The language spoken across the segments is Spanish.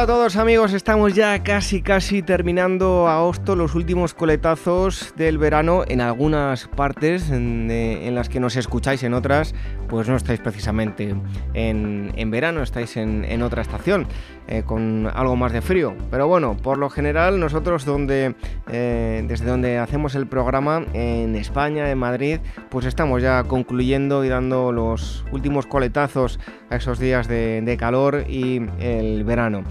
Hola a todos amigos, estamos ya casi casi terminando agosto, los últimos coletazos del verano en algunas partes en, eh, las que nos escucháis, en otras pues no estáis precisamente en, verano, estáis en, otra estación eh, con algo más de frío. Pero bueno, por lo general nosotros donde, eh, desde donde hacemos el programa en España, en Madrid, pues estamos ya concluyendo y dando los últimos coletazos a esos días de calor y el verano.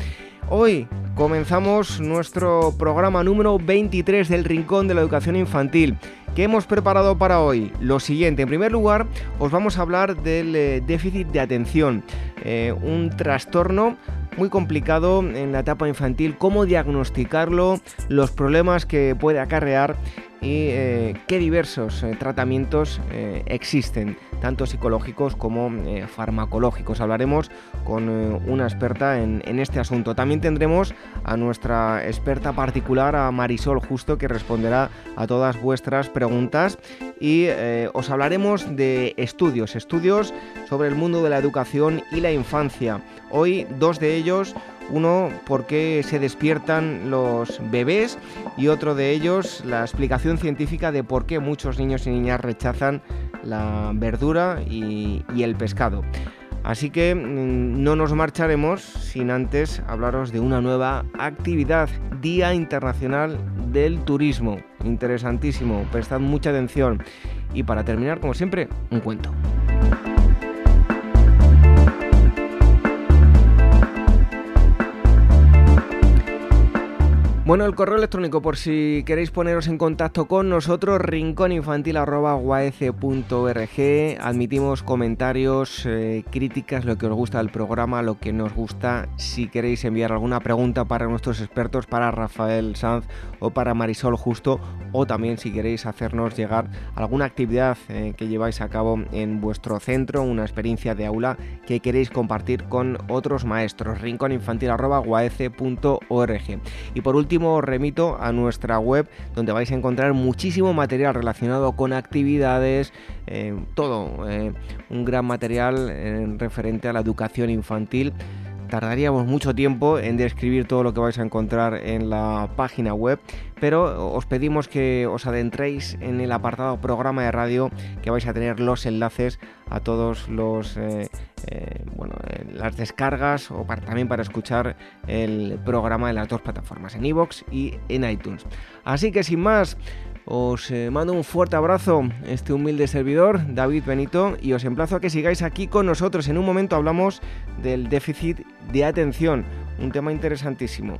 Hoy comenzamos nuestro programa número 23 del Rincón de la Educación Infantil. ¿Qué hemos preparado para hoy? Lo siguiente, en primer lugar, os vamos a hablar del eh, déficit de atención, un trastorno muy complicado en la etapa infantil, cómo diagnosticarlo, los problemas que puede acarrear y eh, qué diversos tratamientos existen tanto psicológicos como eh, farmacológicos. Hablaremos con eh, una experta en, este asunto. También tendremos a nuestra experta particular, a Marisol Justo, que responderá a todas vuestras preguntas y eh, os hablaremos de estudios, estudios sobre el mundo de la educación y la infancia. Hoy dos de ellos uno, por qué se despiertan los bebés y otro de ellos, la explicación científica de por qué muchos niños y niñas rechazan la verdura y, el pescado. Así que mm, no nos marcharemos sin antes hablaros de una nueva actividad, Día Internacional del Turismo. Interesantísimo, prestad mucha atención. Y para terminar, como siempre, un cuento. Bueno, el correo electrónico, por si queréis poneros en contacto con nosotros, rincóninfantil.org. Admitimos comentarios, eh, críticas, lo que os gusta del programa, lo que nos gusta. Si queréis enviar alguna pregunta para nuestros expertos, para Rafael Sanz o para Marisol Justo, o también si queréis hacernos llegar alguna actividad eh, que lleváis a cabo en vuestro centro, una experiencia de aula que queréis compartir con otros maestros. rincóninfantil.org. Y por último, remito a nuestra web donde vais a encontrar muchísimo material relacionado con actividades, eh, todo, eh, un gran material eh, referente a la educación infantil tardaríamos mucho tiempo en describir todo lo que vais a encontrar en la página web, pero os pedimos que os adentréis en el apartado programa de radio, que vais a tener los enlaces a todos los eh, eh, bueno, eh, las descargas o también para escuchar el programa en las dos plataformas, en iVoox y en iTunes. Así que sin más, os eh, mando un fuerte abrazo, este humilde servidor, David Benito, y os emplazo a que sigáis aquí con nosotros. En un momento hablamos del déficit de atención, un tema interesantísimo.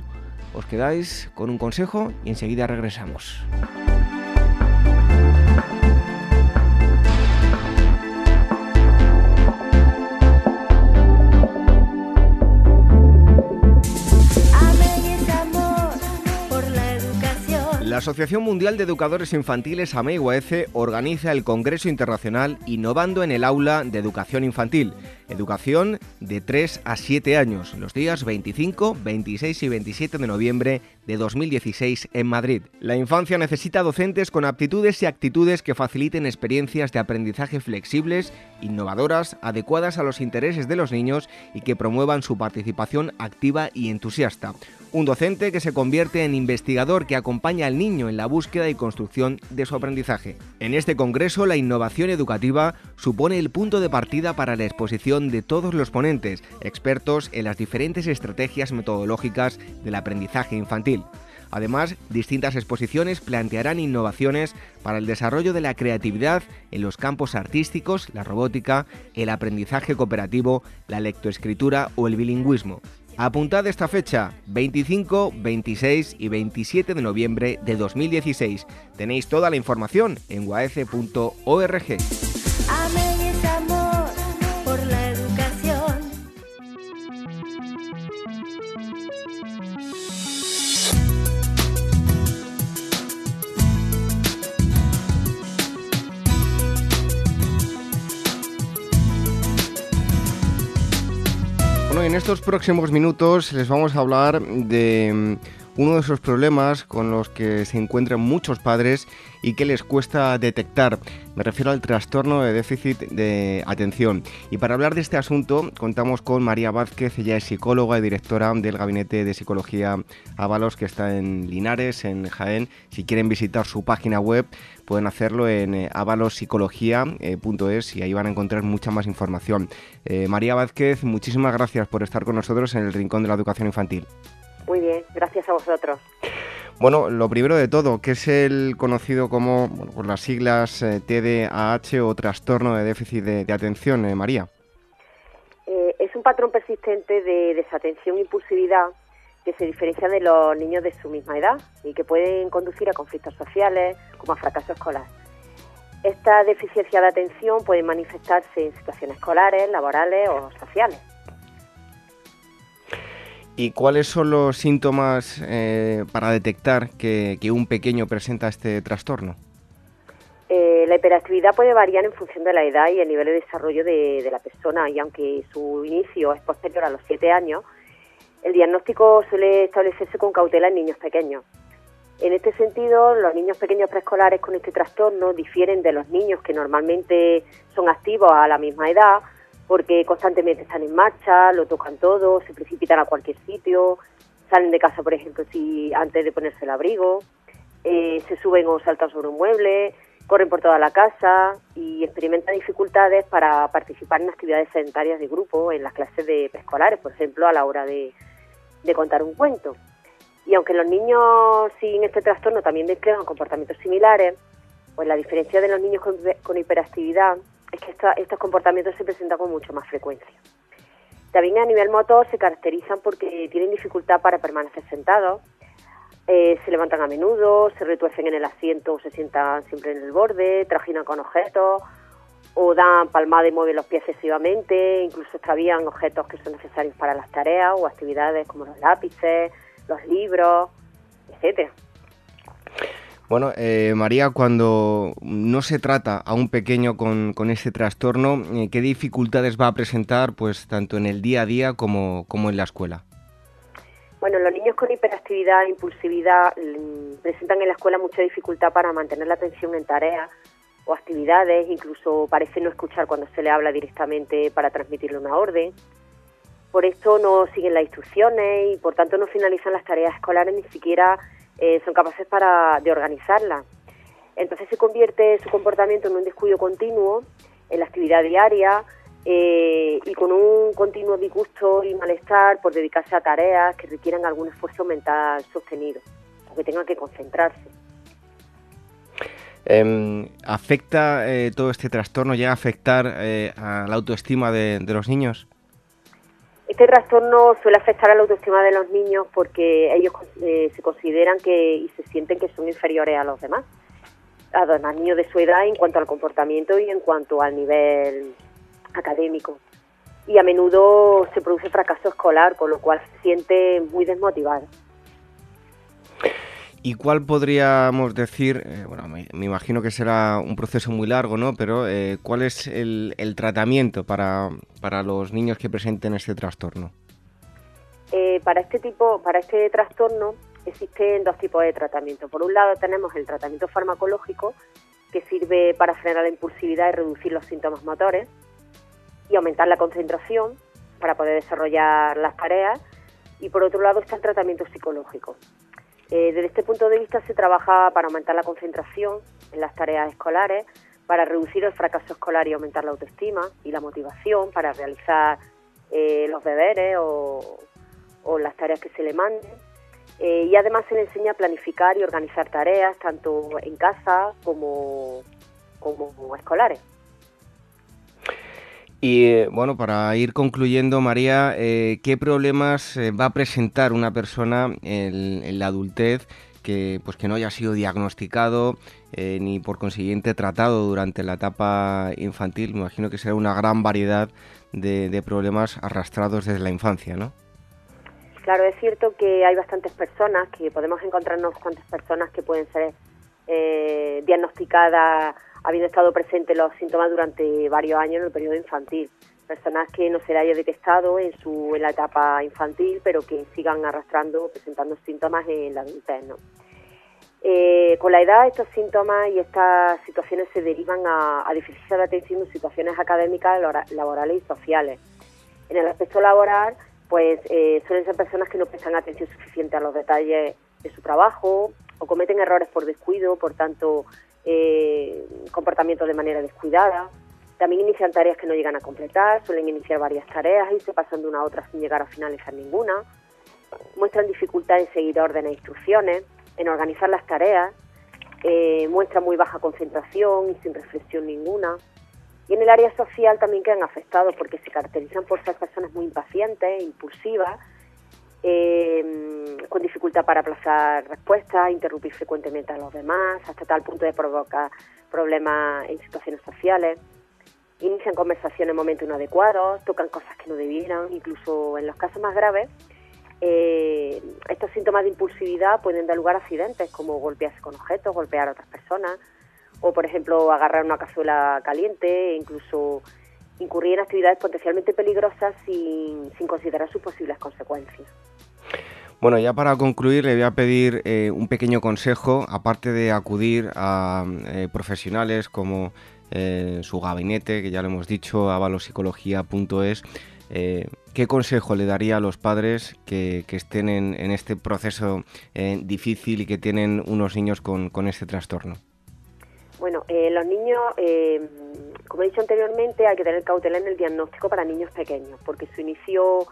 Os quedáis con un consejo y enseguida regresamos. La Asociación Mundial de Educadores Infantiles AMEIUAECE organiza el Congreso Internacional Innovando en el Aula de Educación Infantil, educación de 3 a 7 años, los días 25, 26 y 27 de noviembre de 2016 en Madrid. La infancia necesita docentes con aptitudes y actitudes que faciliten experiencias de aprendizaje flexibles, innovadoras, adecuadas a los intereses de los niños y que promuevan su participación activa y entusiasta. Un docente que se convierte en investigador que acompaña al niño en la búsqueda y construcción de su aprendizaje. En este congreso, la innovación educativa supone el punto de partida para la exposición de todos los ponentes, expertos en las diferentes estrategias metodológicas del aprendizaje infantil. Además, distintas exposiciones plantearán innovaciones para el desarrollo de la creatividad en los campos artísticos, la robótica, el aprendizaje cooperativo, la lectoescritura o el bilingüismo. Apuntad esta fecha, 25, 26 y 27 de noviembre de 2016. Tenéis toda la información en waece.org. Bueno, en estos próximos minutos les vamos a hablar de uno de esos problemas con los que se encuentran muchos padres y que les cuesta detectar. Me refiero al trastorno de déficit de atención. Y para hablar de este asunto contamos con María Vázquez, ella es psicóloga y directora del Gabinete de Psicología Avalos que está en Linares, en Jaén. Si quieren visitar su página web pueden hacerlo en eh, avalospsicología.es y ahí van a encontrar mucha más información. Eh, María Vázquez, muchísimas gracias por estar con nosotros en el Rincón de la Educación Infantil. Muy bien, gracias a vosotros. Bueno, lo primero de todo, ¿qué es el conocido como por las siglas eh, TDAH o trastorno de déficit de, atención, eh, María? Eh, es un patrón persistente de desatención e impulsividad que se diferencia de los niños de su misma edad y que pueden conducir a conflictos sociales como a fracaso escolar. Esta deficiencia de atención puede manifestarse en situaciones escolares, laborales o sociales. ¿Y cuáles son los síntomas eh, para detectar que, un pequeño presenta este trastorno? Eh, la hiperactividad puede variar en función de la edad y el nivel de desarrollo de, la persona y aunque su inicio es posterior a los 7 años, el diagnóstico suele establecerse con cautela en niños pequeños. En este sentido, los niños pequeños preescolares con este trastorno difieren de los niños que normalmente son activos a la misma edad porque constantemente están en marcha, lo tocan todo, se precipitan a cualquier sitio, salen de casa, por ejemplo, si antes de ponerse el abrigo, eh, se suben o saltan sobre un mueble, corren por toda la casa y experimentan dificultades para participar en actividades sedentarias de grupo en las clases de preescolares, por ejemplo, a la hora de, contar un cuento. Y aunque los niños sin este trastorno también despliegan comportamientos similares, pues la diferencia de los niños con hiperactividad es que estos comportamientos se presentan con mucho más frecuencia. También a nivel motor se caracterizan porque tienen dificultad para permanecer sentados, eh, se levantan a menudo, se retuercen en el asiento o se sientan siempre en el borde, trajinan con objetos o dan palmada y mueven los pies excesivamente, incluso extravían objetos que son necesarios para las tareas o actividades como los lápices, los libros, etcétera. Bueno, eh, María, cuando no se trata a un pequeño con, con este trastorno, eh, ¿qué dificultades va a presentar pues tanto en el día a día como, como en la escuela? Bueno, los niños con hiperactividad impulsividad mm, presentan en la escuela mucha dificultad para mantener la atención en tareas o actividades, incluso parece no escuchar cuando se le habla directamente para transmitirle una orden. Por esto no siguen las instrucciones y por tanto no finalizan las tareas escolares ni siquiera eh, son capaces para, de organizarla. Entonces se convierte su comportamiento en un descuido continuo en la actividad diaria eh, y con un continuo disgusto y malestar por dedicarse a tareas que requieran algún esfuerzo mental sostenido o que tengan que concentrarse. Em, ¿Afecta eh, todo este trastorno, ya a afectar a la autoestima de los niños? Este trastorno suele afectar a la autoestima de los niños porque ellos eh, se consideran que y se sienten que son inferiores a los demás, a los niños de su edad en cuanto al comportamiento y en cuanto al nivel académico. Y a menudo se produce fracaso escolar, con lo cual se siente muy desmotivado. ¿Y cuál podríamos decir, eh, bueno, me, imagino que será un proceso muy largo, ¿no? Pero eh, ¿cuál es el, tratamiento para, para, los niños que presenten este trastorno? Eh, para este tipo, para este trastorno existen dos tipos de tratamiento. Por un lado tenemos el tratamiento farmacológico, que sirve para frenar la impulsividad y reducir los síntomas motores y aumentar la concentración para poder desarrollar las tareas. Y por otro lado está el tratamiento psicológico, eh, desde este punto de vista se trabaja para aumentar la concentración en las tareas escolares, para reducir el fracaso escolar y aumentar la autoestima y la motivación para realizar eh, los deberes o, las tareas que se le manden. Eh, y además se le enseña a planificar y organizar tareas tanto en casa como, como escolares. Y eh, bueno, para ir concluyendo, María, eh, ¿qué problemas eh, va a presentar una persona en, la adultez que, pues, que no haya sido diagnosticado ni por consiguiente tratado durante la etapa infantil? Me imagino que será una gran variedad de, problemas arrastrados desde la infancia, ¿no? Claro, es cierto que hay bastantes personas, que podemos encontrarnos cuantas personas que pueden ser diagnosticadas habiendo estado presentes los síntomas durante varios años en el periodo infantil. personas que no se le haya detectado en, su, en la etapa infantil, pero que sigan arrastrando, presentando síntomas en la adultez. ¿no? Eh, con la edad estos síntomas y estas situaciones se derivan a, a deficiencia de atención en situaciones académicas, laborales y sociales. En el aspecto laboral, pues eh, suelen ser personas que no prestan atención suficiente a los detalles de su trabajo o cometen errores por descuido, por tanto, eh, comportamiento de manera descuidada también inician tareas que no llegan a completar, suelen iniciar varias tareas y se pasan de una a otra sin llegar a finalizar ninguna. Muestran dificultad en seguir órdenes e instrucciones, en organizar las tareas, eh, muestran muy baja concentración y sin reflexión ninguna. Y en el área social también quedan afectados porque se caracterizan por ser personas muy impacientes, impulsivas, eh, con dificultad para aplazar respuestas, interrumpir frecuentemente a los demás, hasta tal punto de provocar problemas en situaciones sociales. Inician conversaciones en momentos inadecuados, tocan cosas que no debieran, incluso en los casos más graves, eh, estos síntomas de impulsividad pueden dar lugar a accidentes como golpearse con objetos, golpear a otras personas, o por ejemplo agarrar una cazuela caliente, e incluso incurrir en actividades potencialmente peligrosas sin, considerar sus posibles consecuencias. Bueno, ya para concluir le voy a pedir eh, un pequeño consejo, aparte de acudir a eh, profesionales como eh, su gabinete, que ya lo hemos dicho, avalopsicología.es. ¿Qué consejo le daría a los padres que, estén en, este proceso difícil y que tienen unos niños con, este trastorno? Bueno, los niños, como he dicho anteriormente, hay que tener cautela en el diagnóstico para niños pequeños, porque su inicio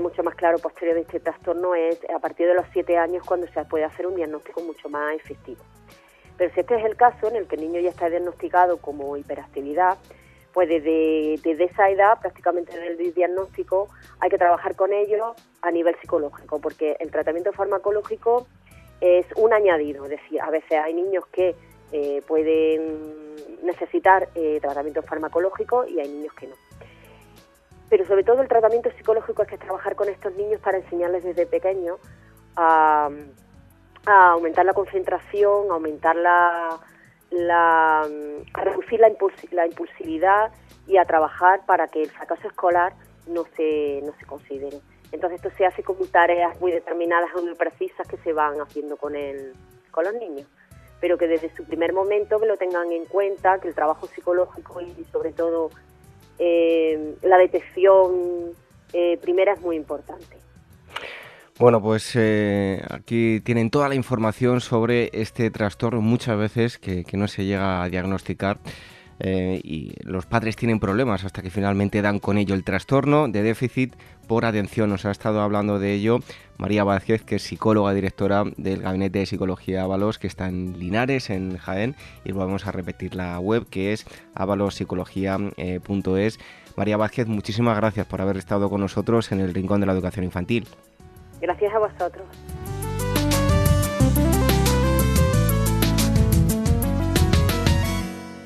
mucho más claro posterior de este trastorno es a partir de los siete años cuando se puede hacer un diagnóstico mucho más efectivo. Pero si este es el caso en el que el niño ya está diagnosticado como hiperactividad, pues desde, esa edad, prácticamente desde el diagnóstico, hay que trabajar con ellos a nivel psicológico, porque el tratamiento farmacológico es un añadido, es decir, a veces hay niños que eh, pueden necesitar eh, tratamiento farmacológico y hay niños que no. Pero sobre todo el tratamiento psicológico es que es trabajar con estos niños para enseñarles desde pequeños a aumentar la concentración, a aumentar la, a reducir la, la impulsividad y a trabajar para que el fracaso escolar no se, no se considere. Entonces esto se hace con tareas muy determinadas, muy precisas que se van haciendo con, el, con los niños, pero que desde su primer momento que lo tengan en cuenta, que el trabajo psicológico y sobre todo eh, la detección eh, primera es muy importante. Bueno, pues eh, aquí tienen toda la información sobre este trastorno muchas veces que, no se llega a diagnosticar. Eh, y los padres tienen problemas hasta que finalmente dan con ello el trastorno de déficit por atención. Nos ha estado hablando de ello María Vázquez, que es psicóloga directora del Gabinete de Psicología Ábalos, que está en Linares, en Jaén, y vamos a repetir la web que es avalospsicología.es. María Vázquez, muchísimas gracias por haber estado con nosotros en el Rincón de la Educación Infantil. Gracias a vosotros.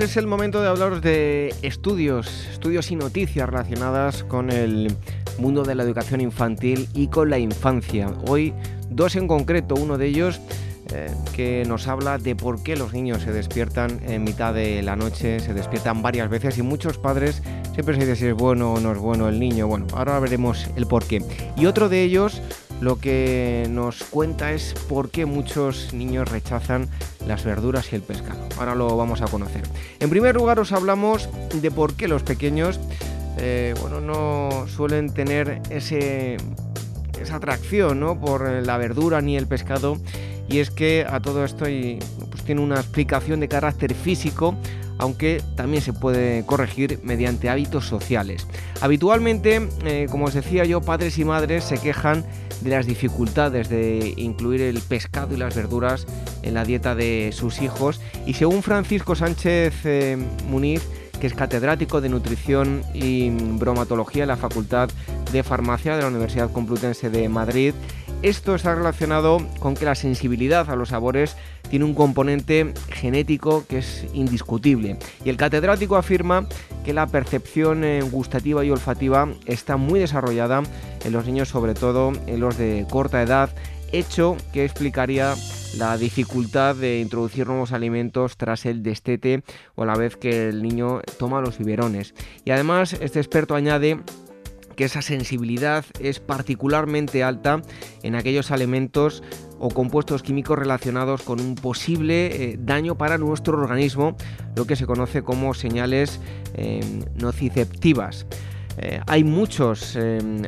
pues es el momento de hablaros de estudios, estudios y noticias relacionadas con el mundo de la educación infantil y con la infancia. Hoy dos en concreto, uno de ellos eh, que nos habla de por qué los niños se despiertan en mitad de la noche, se despiertan varias veces y muchos padres siempre se dicen si es bueno o no es bueno el niño. Bueno, ahora veremos el por qué. Y otro de ellos lo que nos cuenta es por qué muchos niños rechazan las verduras y el pescado. Ahora lo vamos a conocer. En primer lugar os hablamos de por qué los pequeños eh, bueno, no suelen tener ese, esa atracción ¿no? por la verdura ni el pescado y es que a todo esto pues tiene una explicación de carácter físico aunque también se puede corregir mediante hábitos sociales. Habitualmente, eh, como os decía yo, padres y madres se quejan de las dificultades de incluir el pescado y las verduras en la dieta de sus hijos y según Francisco Sánchez eh, Muniz, que es catedrático de nutrición y bromatología en la Facultad de Farmacia de la Universidad Complutense de Madrid, esto está relacionado con que la sensibilidad a los sabores tiene un componente genético que es indiscutible. Y el catedrático afirma que la percepción eh, gustativa y olfativa está muy desarrollada en los niños, sobre todo en los de corta edad, hecho que explicaría la dificultad de introducir nuevos alimentos tras el destete o a la vez que el niño toma los biberones. Y además este experto añade que esa sensibilidad es particularmente alta en aquellos alimentos o compuestos químicos relacionados con un posible eh, daño para nuestro organismo, lo que se conoce como señales eh, nociceptivas. Eh, hay muchos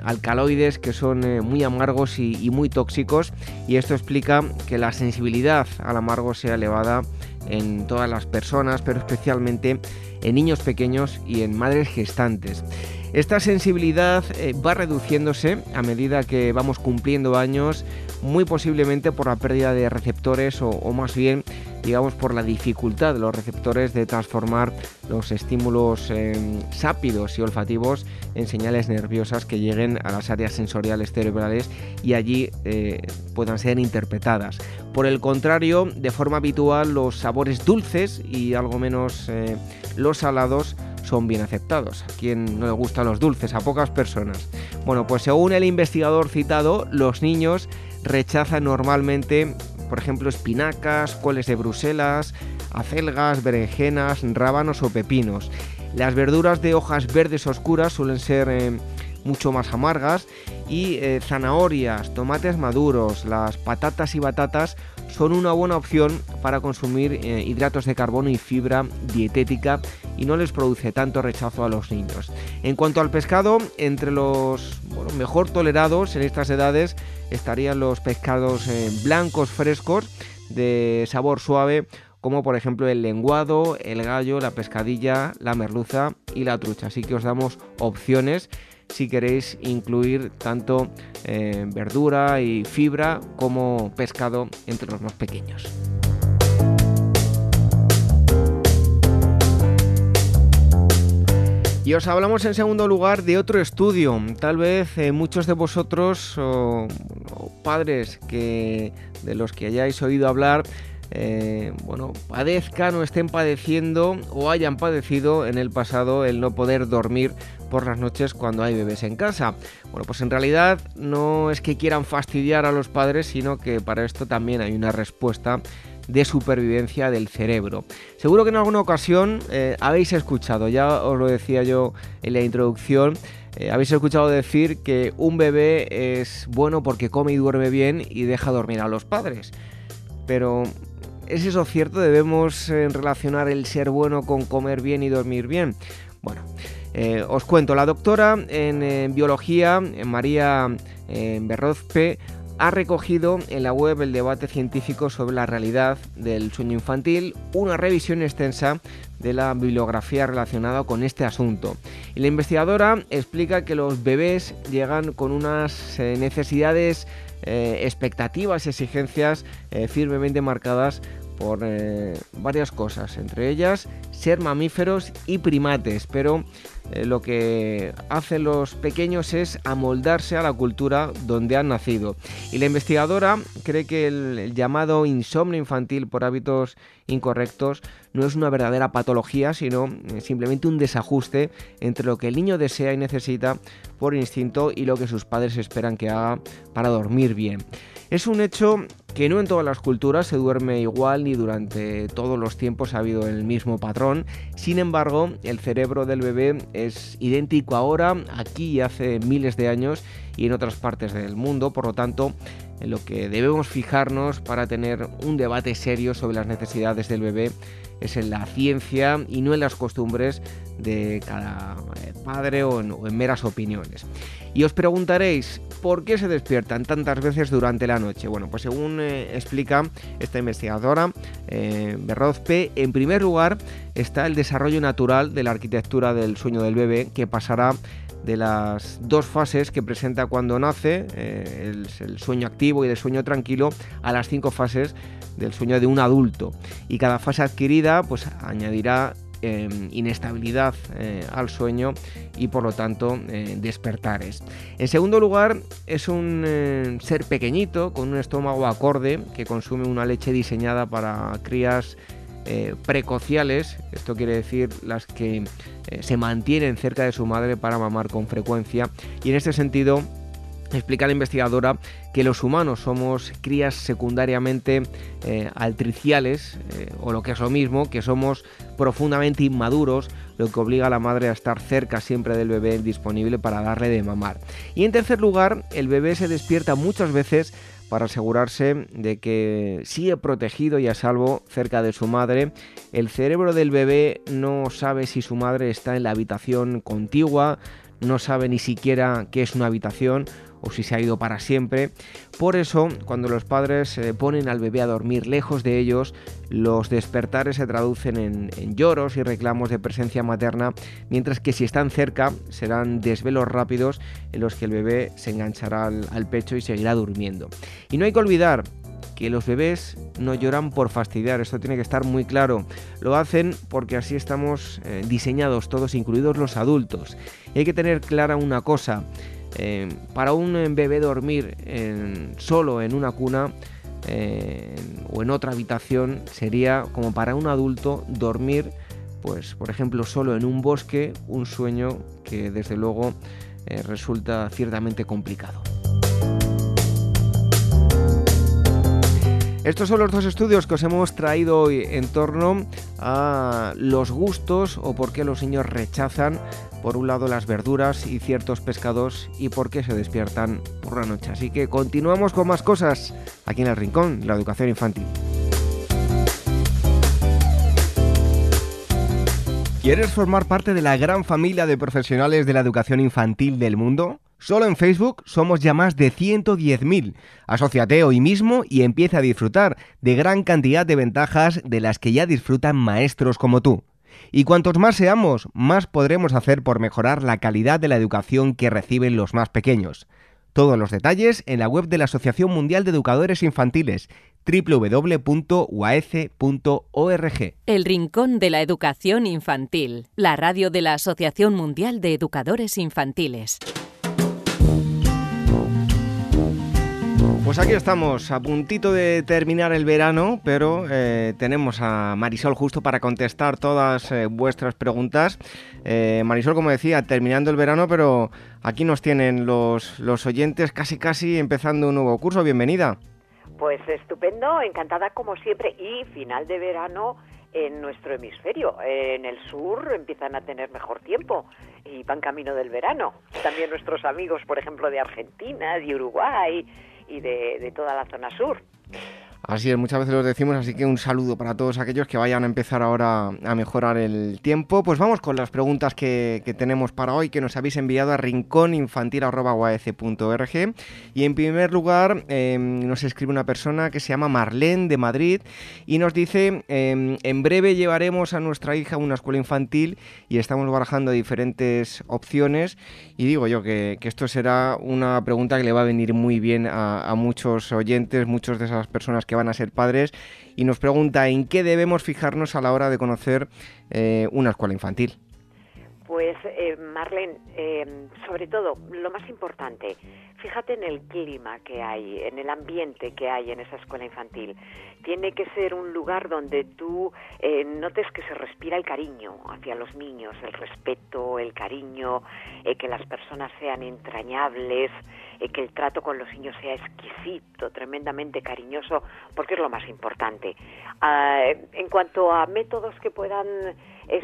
alcaloides que son muy amargos y, muy tóxicos y esto explica que la sensibilidad al amargo sea elevada en todas las personas, pero especialmente en niños pequeños y en madres gestantes. Esta sensibilidad eh, va reduciéndose a medida que vamos cumpliendo años, muy posiblemente por la pérdida de receptores o, más bien digamos por la dificultad de los receptores de transformar los estímulos em, sápidos y olfativos en señales nerviosas que lleguen a las áreas sensoriales cerebrales y allí eh, puedan ser interpretadas. Por el contrario, de forma habitual los sabores dulces y algo menos eh, los salados son bien aceptados. A quien no le gustan los dulces, a pocas personas. Bueno, pues según el investigador citado, los niños rechazan normalmente, por ejemplo, espinacas, coles de Bruselas, acelgas, berenjenas, rábanos o pepinos. Las verduras de hojas verdes oscuras suelen ser eh, mucho más amargas y eh, zanahorias, tomates maduros, las patatas y batatas son una buena opción para consumir eh, hidratos de carbono y fibra dietética y no les produce tanto rechazo a los niños. En cuanto al pescado, entre los mejor tolerados en estas edades estarían los pescados eh, blancos frescos de sabor suave como por ejemplo el lenguado, el gallo, la pescadilla, la merluza y la trucha. Así que os damos opciones si queréis incluir tanto eh, verdura y fibra como pescado entre los más pequeños. Y os hablamos en segundo lugar de otro estudio. Tal vez eh, muchos de vosotros o, padres que de los que hayáis oído hablar eh, bueno, padezcan o estén padeciendo o hayan padecido en el pasado el no poder dormir por las noches cuando hay bebés en casa. Bueno, pues en realidad no es que quieran fastidiar a los padres, sino que para esto también hay una respuesta de supervivencia del cerebro. Seguro que en alguna ocasión eh, habéis escuchado, ya os lo decía yo en la introducción, eh, habéis escuchado decir que un bebé es bueno porque come y duerme bien y deja dormir a los padres. Pero ¿Es eso cierto? ¿Debemos eh, relacionar el ser bueno con comer bien y dormir bien? Bueno, eh, os cuento, la doctora en, biología, María eh, Berrozpe, ha recogido en la web el debate científico sobre la realidad del sueño infantil, una revisión extensa de la bibliografía relacionada con este asunto. Y la investigadora explica que los bebés llegan con unas necesidades, expectativas, exigencias firmemente marcadas por eh, varias cosas, entre ellas ser mamíferos y primates, pero eh, lo que hacen los pequeños es amoldarse a la cultura donde han nacido. Y la investigadora cree que el, llamado insomnio infantil por hábitos incorrectos no es una verdadera patología, sino eh, simplemente un desajuste entre lo que el niño desea y necesita por instinto y lo que sus padres esperan que haga para dormir bien. Es un hecho que no en todas las culturas se duerme igual ni durante todos los tiempos ha habido el mismo patrón. Sin embargo, el cerebro del bebé es idéntico ahora, aquí hace miles de años y en otras partes del mundo. Por lo tanto, en lo que debemos fijarnos para tener un debate serio sobre las necesidades del bebé es en la ciencia y no en las costumbres de cada eh, padre o en, meras opiniones. Y os preguntaréis, ¿por qué se despiertan tantas veces durante la noche? Bueno, pues según eh, explica esta investigadora, eh, Berrozpe, en primer lugar está el desarrollo natural de la arquitectura del sueño del bebé, que pasará de las dos fases que presenta cuando nace, eh, el, sueño activo y el sueño tranquilo, a las cinco fases del sueño de un adulto. Y cada fase adquirida pues añadirá em, inestabilidad eh, al sueño y por lo tanto eh, despertares. En segundo lugar, es un ser pequeñito con un estómago acorde que consume una leche diseñada para crías eh, precociales, esto quiere decir las que eh, se mantienen cerca de su madre para mamar con frecuencia y en este sentido explica la investigadora que los humanos somos crías secundariamente eh, altriciales o lo que es lo mismo, que somos profundamente inmaduros, lo que obliga a la madre a estar cerca siempre del bebé disponible para darle de mamar. Y en tercer lugar, el bebé se despierta muchas veces para asegurarse de que sigue protegido y a salvo cerca de su madre. El cerebro del bebé no sabe si su madre está en la habitación contigua, no sabe ni siquiera qué es una habitación o si se ha ido para siempre. Por eso, cuando los padres ponen al bebé a dormir lejos de ellos, los despertares se traducen en, lloros y reclamos de presencia materna, mientras que si están cerca serán desvelos rápidos en los que el bebé se enganchará al, pecho y seguirá durmiendo. Y no hay que olvidar que los bebés no lloran por fastidiar, esto tiene que estar muy claro. Lo hacen porque así estamos eh, diseñados todos, incluidos los adultos. Y hay que tener clara una cosa, eh, para un eh, bebé dormir solo en una cuna eh, o en otra habitación sería como para un adulto dormir, pues por ejemplo, solo en un bosque, un sueño que desde luego resulta ciertamente complicado. Estos son los dos estudios que os hemos traído hoy en torno a los gustos o por qué los niños rechazan, por un lado, las verduras y ciertos pescados y por qué se despiertan por la noche. Así que continuamos con más cosas aquí en el Rincón, la educación infantil. ¿Quieres formar parte de la gran familia de profesionales de la educación infantil del mundo? Solo en Facebook somos ya más de 110.000. Asociate hoy mismo y empieza a disfrutar de gran cantidad de ventajas de las que ya disfrutan maestros como tú. Y cuantos más seamos, más podremos hacer por mejorar la calidad de la educación que reciben los más pequeños. Todos los detalles en la web de la Asociación Mundial de Educadores Infantiles www.uaece.org. El Rincón de la Educación Infantil, la radio de la Asociación Mundial de Educadores Infantiles. Pues aquí estamos, a puntito de terminar el verano, pero eh, tenemos a Marisol justo para contestar todas eh, vuestras preguntas. Eh, Marisol, como decía, terminando el verano, pero aquí nos tienen los, los oyentes casi casi empezando un nuevo curso. Bienvenida. Pues estupendo, encantada como siempre y final de verano en nuestro hemisferio. En el sur empiezan a tener mejor tiempo y van camino del verano. También nuestros amigos, por ejemplo, de Argentina, de Uruguay y de, de toda la zona sur. Así es, muchas veces lo decimos, así que un saludo para todos aquellos que vayan a empezar ahora a mejorar el tiempo. Pues vamos con las preguntas que, tenemos para hoy, que nos habéis enviado a rincóninfantil.org. Y en primer lugar, em, nos escribe una persona que se llama Marlene de Madrid y nos dice, em, en breve llevaremos a nuestra hija a una escuela infantil y estamos barajando diferentes opciones. Y digo yo que, esto será una pregunta que le va a venir muy bien a, a muchos oyentes, muchos de esas personas que que van a ser padres y nos pregunta en qué debemos fijarnos a la hora de conocer eh, una escuela infantil. Pues eh, Marlene, eh, sobre todo, lo más importante, fíjate en el clima que hay, en el ambiente que hay en esa escuela infantil. Tiene que ser un lugar donde tú eh, notes que se respira el cariño hacia los niños, el respeto, el cariño, eh, que las personas sean entrañables, eh, que el trato con los niños sea exquisito, tremendamente cariñoso, porque es lo más importante. Ah, en cuanto a métodos que puedan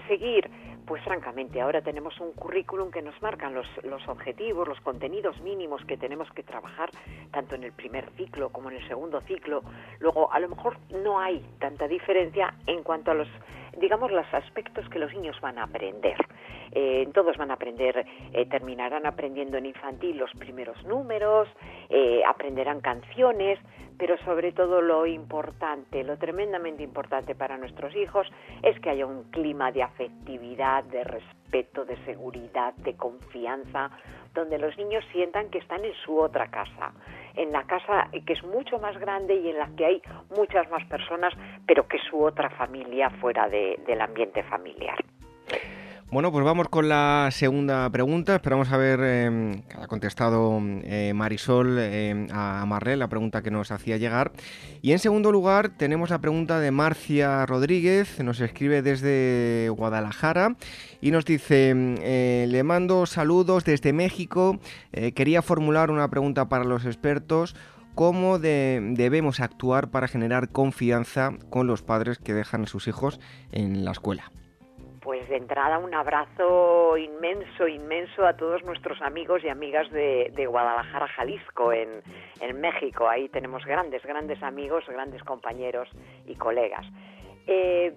seguir, pues francamente, ahora tenemos un currículum que nos marcan los, los, objetivos, los contenidos mínimos que tenemos que trabajar, tanto en el primer ciclo como en el segundo ciclo. Luego, a lo mejor no hay tanta diferencia en cuanto a los, digamos, los aspectos que los niños van a aprender. Eh, todos van a aprender, eh, terminarán aprendiendo en infantil los primeros números, eh, aprenderán canciones, pero sobre todo lo importante, lo tremendamente importante para nuestros hijos es que haya un clima de afectividad, de respeto, de seguridad, de confianza, donde los niños sientan que están en su otra casa, en la casa que es mucho más grande y en la que hay muchas más personas, pero que su otra familia fuera del ambiente familiar. Bueno, pues vamos con la segunda pregunta. Esperamos haber eh, contestado eh, Marisol eh, a Marlene la pregunta que nos hacía llegar. Y en segundo lugar tenemos la pregunta de Marcia Rodríguez, nos escribe desde Guadalajara y nos dice, le mando saludos desde México, quería formular una pregunta para los expertos. ¿Cómo debemos actuar para generar confianza con los padres que dejan a sus hijos en la escuela? Pues de entrada un abrazo inmenso, inmenso a todos nuestros amigos y amigas de, Guadalajara, Jalisco, en, México. Ahí tenemos grandes, grandes amigos, grandes compañeros y colegas. Eh,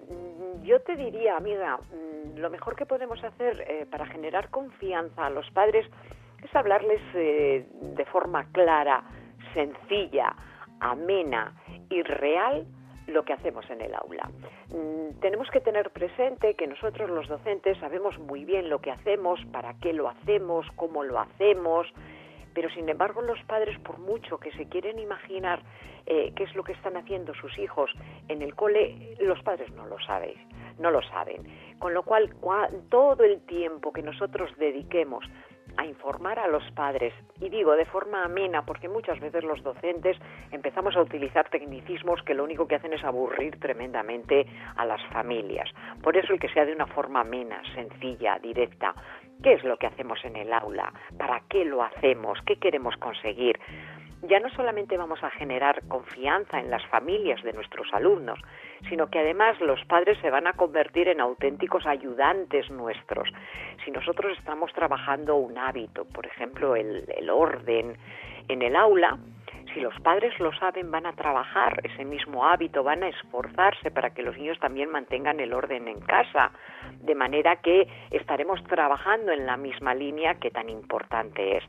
yo te diría, amiga, mm, lo mejor que podemos hacer eh, para generar confianza a los padres es hablarles eh, de forma clara, sencilla, amena y real lo que hacemos en el aula. Mm, tenemos que tener presente que nosotros los docentes sabemos muy bien lo que hacemos, para qué lo hacemos, cómo lo hacemos, pero sin embargo los padres, por mucho que se quieren imaginar eh, qué es lo que están haciendo sus hijos en el cole, los padres no lo saben, no lo saben. Con lo cual, todo el tiempo que nosotros dediquemos a informar a los padres, y digo de forma amena, porque muchas veces los docentes empezamos a utilizar tecnicismos que lo único que hacen es aburrir tremendamente a las familias. Por eso el que sea de una forma amena, sencilla, directa. ¿Qué es lo que hacemos en el aula? ¿Para qué lo hacemos? ¿Qué queremos conseguir? Ya no solamente vamos a generar confianza en las familias de nuestros alumnos, sino que además los padres se van a convertir en auténticos ayudantes nuestros. Si nosotros estamos trabajando un hábito, por ejemplo, el, orden en el aula, si los padres lo saben, van a trabajar ese mismo hábito, van a esforzarse para que los niños también mantengan el orden en casa, de manera que estaremos trabajando en la misma línea que tan importante es.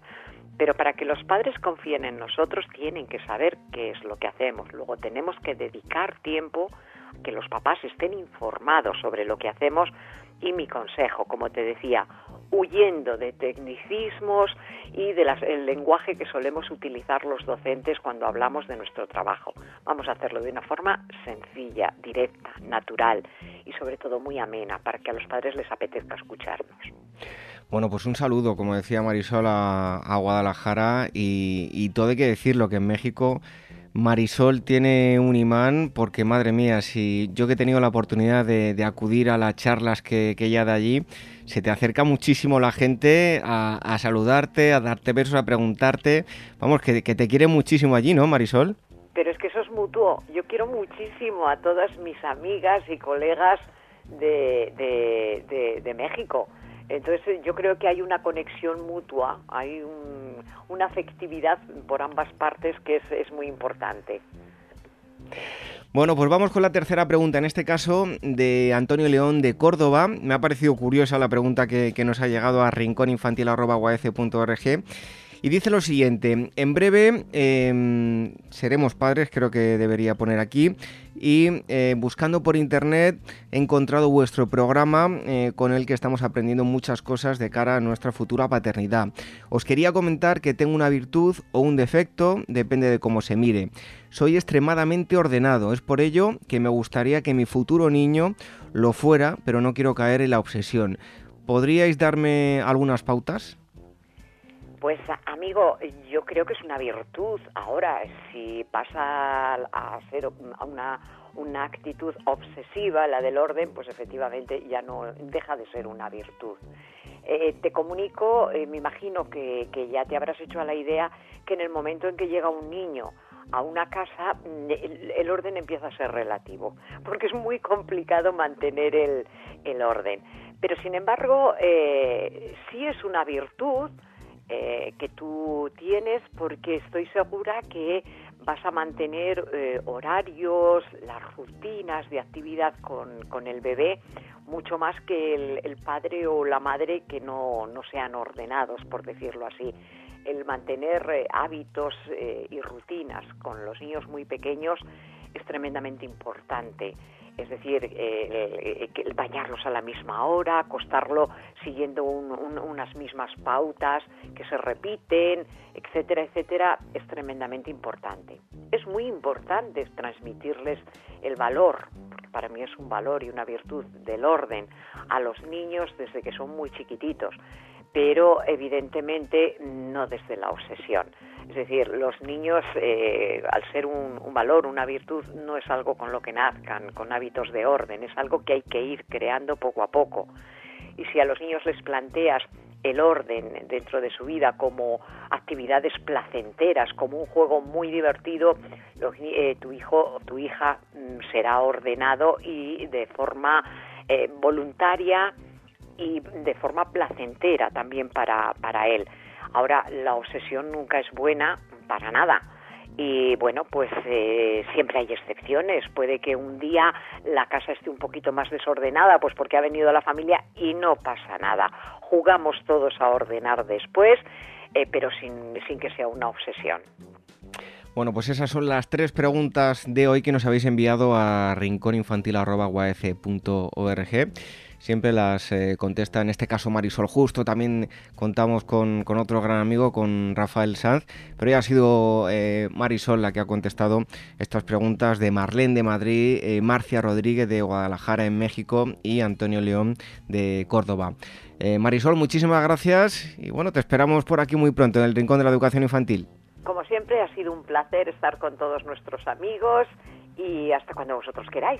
Pero para que los padres confíen en nosotros tienen que saber qué es lo que hacemos. Luego tenemos que dedicar tiempo a que los papás estén informados sobre lo que hacemos y mi consejo, como te decía, huyendo de tecnicismos y del lenguaje que solemos utilizar los docentes cuando hablamos de nuestro trabajo. Vamos a hacerlo de una forma sencilla, directa, natural y sobre todo muy amena para que a los padres les apetezca escucharnos. Bueno, pues un saludo, como decía Marisol, a, Guadalajara y, todo hay que decirlo, que en México Marisol tiene un imán porque, madre mía, si yo que he tenido la oportunidad de, acudir a las charlas que, ella da allí, se te acerca muchísimo la gente a, saludarte, a darte besos, a preguntarte. Vamos, que, te quiere muchísimo allí, ¿no, Marisol? Pero es que eso es mutuo. Yo quiero muchísimo a todas mis amigas y colegas de México entonces yo creo que hay una conexión mutua, hay una afectividad por ambas partes que es, muy importante. Bueno, pues vamos con la tercera pregunta, en este caso de Antonio León de Córdoba. Me ha parecido curiosa la pregunta que, nos ha llegado a rincóninfantil.org y dice lo siguiente, en breve em, seremos padres, creo que debería poner aquí, y eh, buscando por internet he encontrado vuestro programa eh, con el que estamos aprendiendo muchas cosas de cara a nuestra futura paternidad. Os quería comentar que tengo una virtud o un defecto, depende de cómo se mire. Soy extremadamente ordenado, es por ello que me gustaría que mi futuro niño lo fuera, pero no quiero caer en la obsesión. ¿podríais darme algunas pautas? Pues amigo, yo creo que es una virtud. Ahora, si pasa a ser una, una actitud obsesiva, la del orden, pues efectivamente ya no deja de ser una virtud. Eh, te comunico, eh, me imagino que, que, ya te habrás hecho a la idea que en el momento en que llega un niño a una casa, mm, el, orden empieza a ser relativo, porque es muy complicado mantener el, el orden. Pero sin embargo, eh, sí es una virtud eh, que tú tienes porque estoy segura que vas a mantener eh, horarios, las rutinas de actividad con, con el bebé mucho más que el, el, padre o la madre que no, no sean ordenados, por decirlo así. El mantener eh, hábitos y rutinas con los niños muy pequeños es tremendamente importante es decir, eh, bañarlos a la misma hora, acostarlo siguiendo unas mismas pautas que se repiten, etcétera, etcétera, es tremendamente importante. Es muy importante transmitirles el valor, porque para mí es un valor y una virtud del orden a los niños desde que son muy chiquititos, pero evidentemente no desde la obsesión. Es decir, los niños, eh, al ser un, valor, una virtud, no es algo con lo que nazcan, con hábitos de orden, es algo que hay que ir creando poco a poco. Y si a los niños les planteas el orden dentro de su vida como actividades placenteras, como un juego muy divertido, eh, tu hijo o tu hija mm, será ordenado y de forma eh, voluntaria y de forma placentera también para, para él. Ahora, la obsesión nunca es buena para nada. Y bueno, pues eh, siempre hay excepciones. Puede que un día la casa esté un poquito más desordenada, pues porque ha venido la familia y no pasa nada. Jugamos todos a ordenar después, eh, pero sin, sin que sea una obsesión. Bueno, pues esas son las tres preguntas de hoy que nos habéis enviado a rincóninfantil.org siempre las eh, contesta, en este caso Marisol Justo, también contamos con, otro gran amigo, con Rafael Sanz, pero ya ha sido eh, Marisol la que ha contestado estas preguntas de Marlene de Madrid, eh, Marcia Rodríguez de Guadalajara en México y Antonio León de Córdoba. Marisol, muchísimas gracias y bueno, te esperamos por aquí muy pronto en el Rincón de la Educación Infantil. Como siempre, ha sido un placer estar con todos nuestros amigos y hasta cuando vosotros queráis.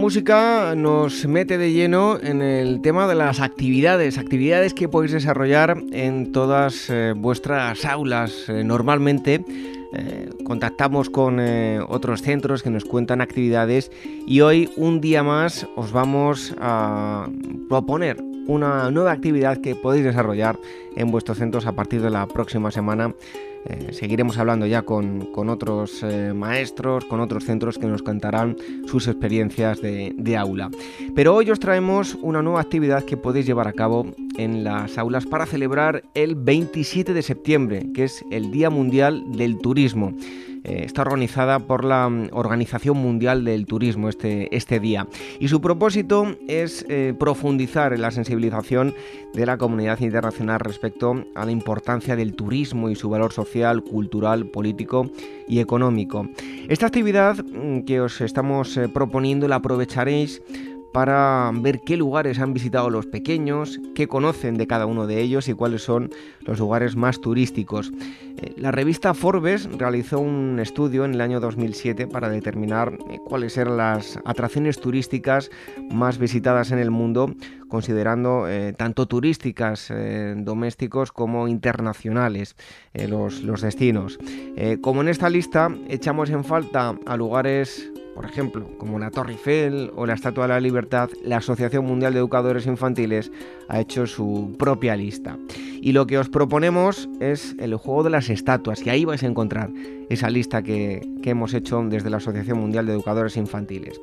Música nos mete de lleno en el tema de las actividades, actividades que podéis desarrollar en todas eh, vuestras aulas. Eh, normalmente eh, contactamos con otros centros que nos cuentan actividades y hoy un día más os vamos a proponer una nueva actividad que podéis desarrollar en vuestros centros a partir de la próxima semana eh, seguiremos hablando ya con, otros eh, maestros, con otros centros que nos contarán sus experiencias de, de, aula. Pero hoy os traemos una nueva actividad que podéis llevar a cabo en las aulas para celebrar el 27 de septiembre, que es el Día Mundial del Turismo. Eh, está organizada por la mm, Organización Mundial del Turismo este, este día. Y su propósito es eh, profundizar en la sensibilización de la comunidad internacional respecto a la importancia del turismo y su valor social, cultural, político y económico. Esta actividad mm, que os estamos eh, proponiendo la aprovecharéis para ver qué lugares han visitado los pequeños, qué conocen de cada uno de ellos y cuáles son los lugares más turísticos. Eh, la revista Forbes realizó un estudio en el año 2007 para determinar eh, cuáles eran las atracciones turísticas más visitadas en el mundo, considerando eh, tanto turísticas domésticos como internacionales los, los, destinos. como en esta lista echamos en falta a lugares por ejemplo, como la Torre Eiffel o la Estatua de la Libertad, la Asociación Mundial de Educadores Infantiles ha hecho su propia lista. Y lo que os proponemos es el juego de las estatuas, y ahí vais a encontrar esa lista que, hemos hecho desde la Asociación Mundial de Educadores Infantiles.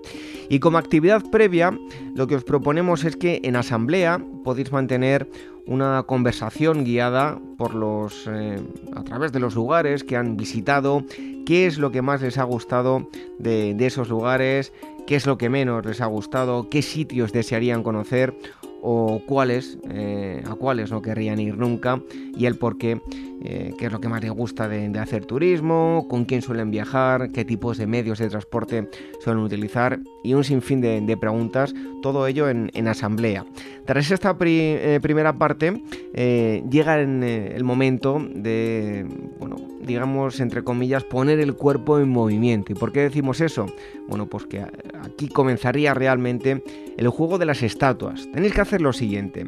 Y como actividad previa, lo que os proponemos es que en asamblea podéis mantener una conversación guiada por los eh, a través de los lugares que han visitado, qué es lo que más les ha gustado de, de esos lugares, qué es lo que menos les ha gustado, qué sitios desearían conocer o cuáles, eh, a cuáles no querrían ir nunca y el por qué, eh, qué es lo que más les gusta de, hacer turismo, con quién suelen viajar, qué tipos de medios de transporte suelen utilizar y un sinfín de, preguntas, todo ello en, asamblea. Tras esta eh, primera parte llega el momento de, bueno, digamos, entre comillas, poner el cuerpo en movimiento. ¿Y por qué decimos eso? Bueno, pues que aquí comenzaría realmente el juego de las estatuas. Tenéis que hacer lo siguiente.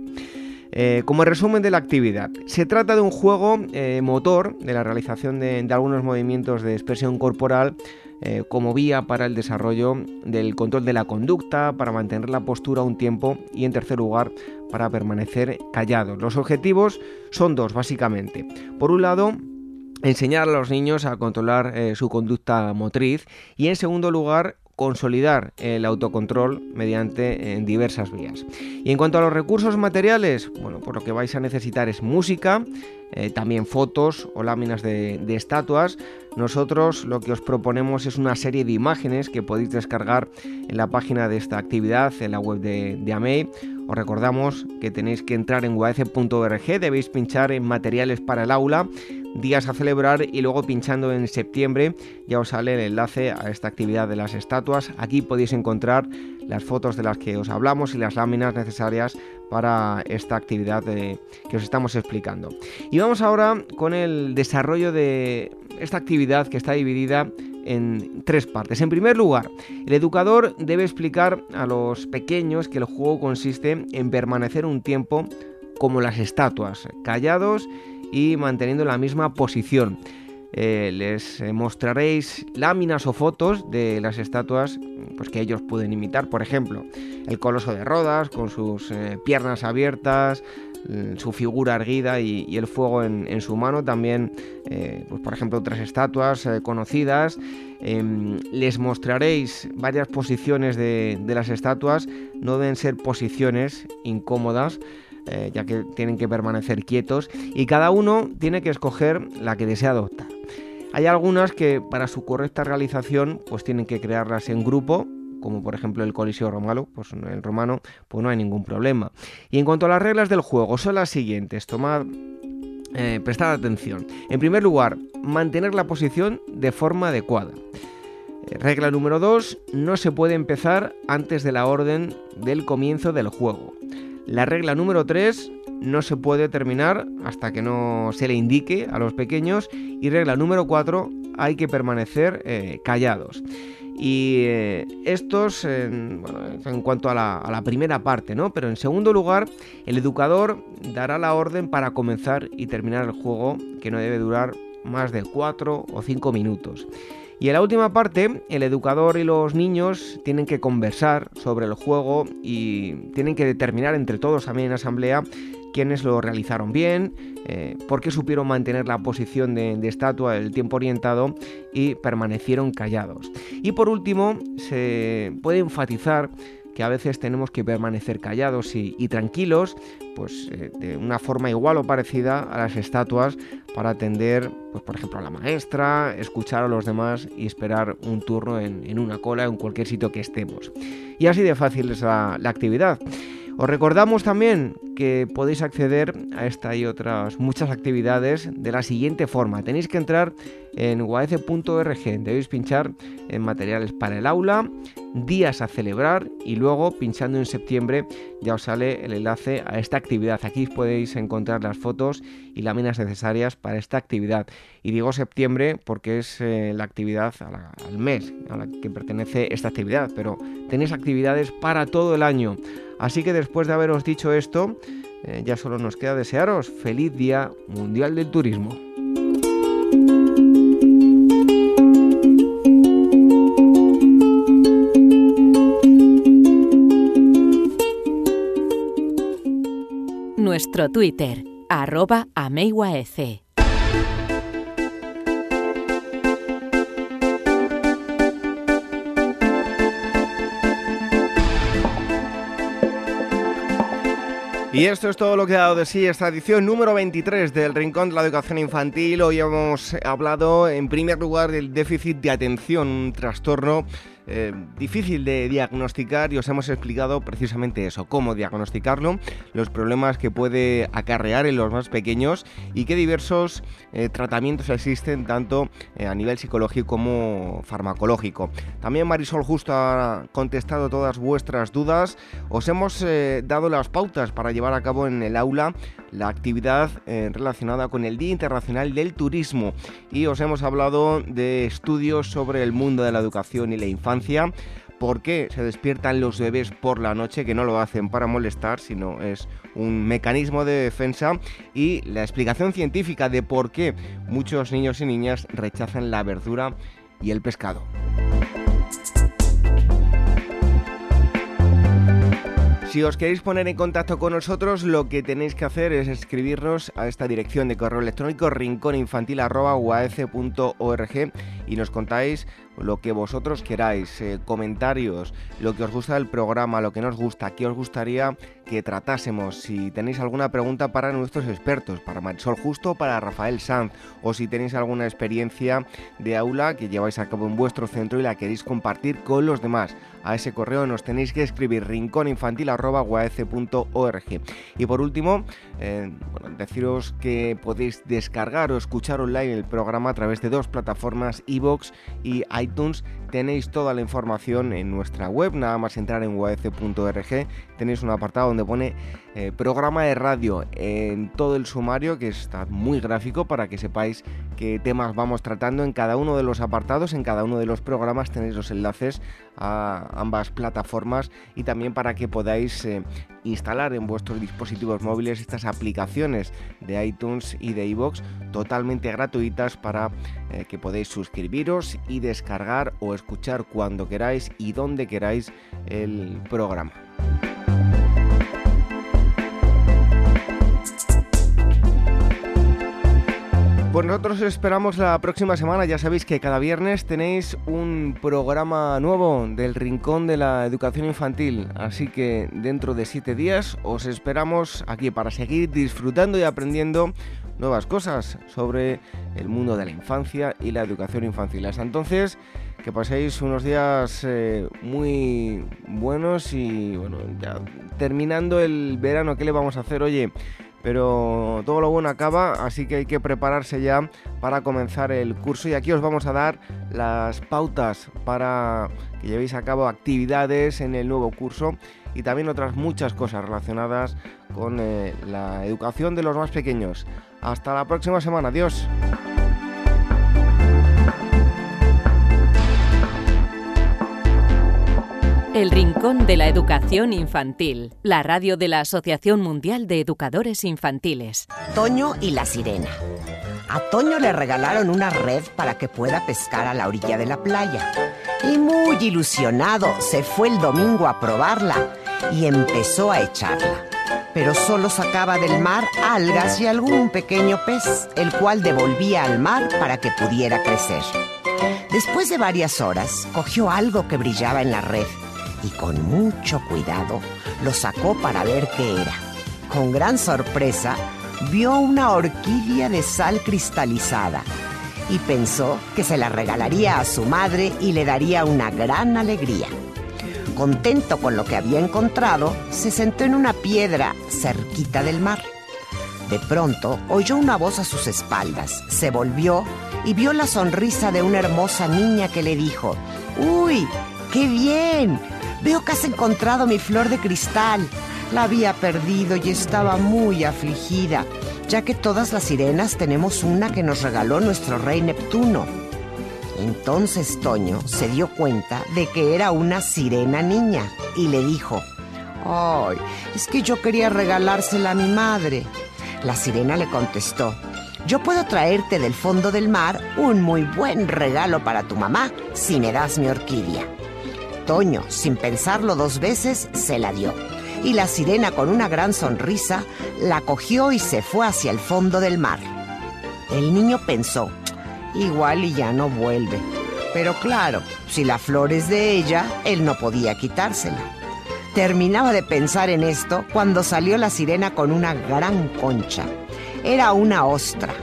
Eh, como resumen de la actividad, se trata de un juego eh, motor de la realización de, algunos movimientos de expresión corporal eh, como vía para el desarrollo del control de la conducta, para mantener la postura un tiempo y en tercer lugar para permanecer callados. Los objetivos son dos básicamente. Por un lado, enseñar a los niños a controlar su conducta motriz y en segundo lugar consolidar el autocontrol mediante en diversas vías. Y en cuanto a los recursos materiales, bueno, pues lo que vais a necesitar es música, eh, también fotos o láminas de, estatuas. Nosotros lo que os proponemos es una serie de imágenes que podéis descargar en la página de esta actividad, en la web de, de AMEI. Os recordamos que tenéis que entrar en uaece.org, debéis pinchar en materiales para el aula días a celebrar y luego pinchando en septiembre ya os sale el enlace a esta actividad de las estatuas. Aquí podéis encontrar las fotos de las que os hablamos y las láminas necesarias para esta actividad que os estamos explicando. Y vamos ahora con el desarrollo de esta actividad que está dividida en tres partes. En primer lugar, el educador debe explicar a los pequeños que el juego consiste en permanecer un tiempo como las estatuas, callados y manteniendo la misma posición. Eh, les eh, mostraréis láminas o fotos de las estatuas pues, que ellos pueden imitar. Por ejemplo, el coloso de Rodas con sus eh, piernas abiertas, su figura erguida y, el fuego en, su mano. También, pues, por ejemplo, otras estatuas conocidas. Em, les mostraréis varias posiciones de las estatuas. No deben ser posiciones incómodas. Eh, ya que tienen que permanecer quietos y cada uno tiene que escoger la que desea adoptar. Hay algunas que para su correcta realización pues tienen que crearlas en grupo, como por ejemplo el Coliseo Romano, pues el romano pues no hay ningún problema. Y en cuanto a las reglas del juego son las siguientes, tomad eh, prestad atención. En primer lugar, mantener la posición de forma adecuada. Eh, regla número 2, no se puede empezar antes de la orden del comienzo del juego. La regla número 3 no se puede terminar hasta que no se le indique a los pequeños. Y regla número 4 hay que permanecer eh, callados. Y eh, estos en, cuanto a la, primera parte, ¿no? Pero en segundo lugar, el educador dará la orden para comenzar y terminar el juego, que no debe durar más de 4 o 5 minutos. Y en la última parte, el educador y los niños tienen que conversar sobre el juego y tienen que determinar entre todos también en asamblea quiénes lo realizaron bien, eh, por qué supieron mantener la posición de, estatua el tiempo orientado y permanecieron callados. Y por último, se puede enfatizar que a veces tenemos que permanecer callados y, tranquilos, pues eh, de una forma igual o parecida a las estatuas para atender, pues, por ejemplo, a la maestra, escuchar a los demás y esperar un turno en, una cola en cualquier sitio que estemos. Y así de fácil es la actividad. Os recordamos también que podéis acceder a esta y otras muchas actividades de la siguiente forma. Tenéis que entrar en uaece.org, debéis pinchar en materiales para el aula, días a celebrar y luego pinchando en septiembre ya os sale el enlace a esta actividad. Aquí podéis encontrar las fotos y láminas necesarias para esta actividad. Y digo septiembre porque es eh, la actividad al mes a la que pertenece esta actividad, pero tenéis actividades para todo el año. Así que después de haberos dicho esto, eh, ya solo nos queda desearos feliz Día Mundial del Turismo. Nuestro Twitter, arroba ameiwaec. Y esto es todo lo que ha dado de sí esta edición número 23 del Rincón de la Educación Infantil. Hoy hemos hablado en primer lugar del déficit de atención, un trastorno eh, difícil de diagnosticar y os hemos explicado precisamente eso, cómo diagnosticarlo, los problemas que puede acarrear en los más pequeños y qué diversos eh, tratamientos existen tanto eh, a nivel psicológico como farmacológico. También Marisol justo ha contestado todas vuestras dudas. Os hemos dado las pautas para llevar a cabo en el aula la actividad relacionada con el Día Internacional del Turismo y os hemos hablado de estudios sobre el mundo de la educación y la infancia ¿Por qué se despiertan los bebés por la noche? Que no lo hacen para molestar, sino es un mecanismo de defensa. Y la explicación científica de por qué muchos niños y niñas rechazan la verdura y el pescado. Si os queréis poner en contacto con nosotros, lo que tenéis que hacer es escribirnos a esta dirección de correo electrónico rincóninfantil.org y nos contáis lo que vosotros queráis, eh, comentarios, lo que os gusta del programa, lo que nos gusta, qué os gustaría que tratásemos, si tenéis alguna pregunta para nuestros expertos, para Marisol Justo, para Rafael Sanz, o si tenéis alguna experiencia de aula que lleváis a cabo en vuestro centro y la queréis compartir con los demás. A ese correo nos tenéis que escribir rincóninfantil.org. Y por último, eh, deciros que podéis descargar o escuchar online el programa a través de dos plataformas, iVoox y iTunes. Tenéis toda la información en nuestra web, nada más entrar en uaf.org. Tenéis un apartado donde pone eh, programa de radio en todo el sumario, que está muy gráfico para que sepáis qué temas vamos tratando en cada uno de los apartados, en cada uno de los programas tenéis los enlaces a ambas plataformas y también para que podáis eh, instalar en vuestros dispositivos móviles estas aplicaciones de iTunes y de iVoox totalmente gratuitas para eh, que podáis suscribiros y descargar o escuchar cuando queráis y donde queráis el programa. Pues nosotros esperamos la próxima semana. Ya sabéis que cada viernes tenéis un programa nuevo del Rincón de la Educación Infantil. Así que dentro de siete días os esperamos aquí para seguir disfrutando y aprendiendo nuevas cosas sobre el mundo de la infancia y la educación infantil. Hasta entonces, que paséis unos días eh, muy buenos y bueno, ya terminando el verano, ¿qué le vamos a hacer? Oye, pero todo lo bueno acaba, así que hay que prepararse ya para comenzar el curso y aquí os vamos a dar las pautas para que llevéis a cabo actividades en el nuevo curso y también otras muchas cosas relacionadas con eh, la educación de los más pequeños. Hasta la próxima semana, adiós. El Rincón de la Educación Infantil, la radio de la Asociación Mundial de Educadores Infantiles. Toño y la sirena. A Toño le regalaron una red para que pueda pescar a la orilla de la playa. Y muy ilusionado se fue el domingo a probarla y empezó a echarla. Pero solo sacaba del mar algas y algún pequeño pez, el cual devolvía al mar para que pudiera crecer. Después de varias horas, cogió algo que brillaba en la red y con mucho cuidado lo sacó para ver qué era. Con gran sorpresa, vio una orquídea de sal cristalizada y pensó que se la regalaría a su madre y le daría una gran alegría. Contento con lo que había encontrado, se sentó en una piedra cerquita del mar. De pronto oyó una voz a sus espaldas, se volvió y vio la sonrisa de una hermosa niña que le dijo, ¡Uy! ¡Qué bien! Veo que has encontrado mi flor de cristal. La había perdido y estaba muy afligida, ya que todas las sirenas tenemos una que nos regaló nuestro rey Neptuno. Entonces Toño se dio cuenta de que era una sirena niña y le dijo, ¡Ay! Es que yo quería regalársela a mi madre. La sirena le contestó, yo puedo traerte del fondo del mar un muy buen regalo para tu mamá si me das mi orquídea. Toño, sin pensarlo dos veces, se la dio. y la sirena con una gran sonrisa la cogió y se fue hacia el fondo del mar. El niño pensó, igual y ya no vuelve. Pero claro, si la flor es de ella, él no podía quitársela. Terminaba de pensar en esto cuando salió la sirena con una gran concha. Era una ostra.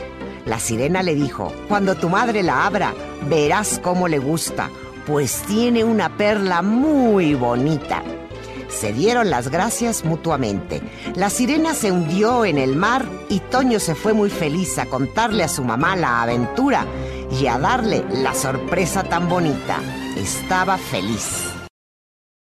La sirena le dijo, cuando tu madre la abra, verás cómo le gusta, pues tiene una perla muy bonita. Se dieron las gracias mutuamente. La sirena se hundió en el mar y Toño se fue muy feliz a contarle a su mamá la aventura y a darle la sorpresa tan bonita. Estaba feliz.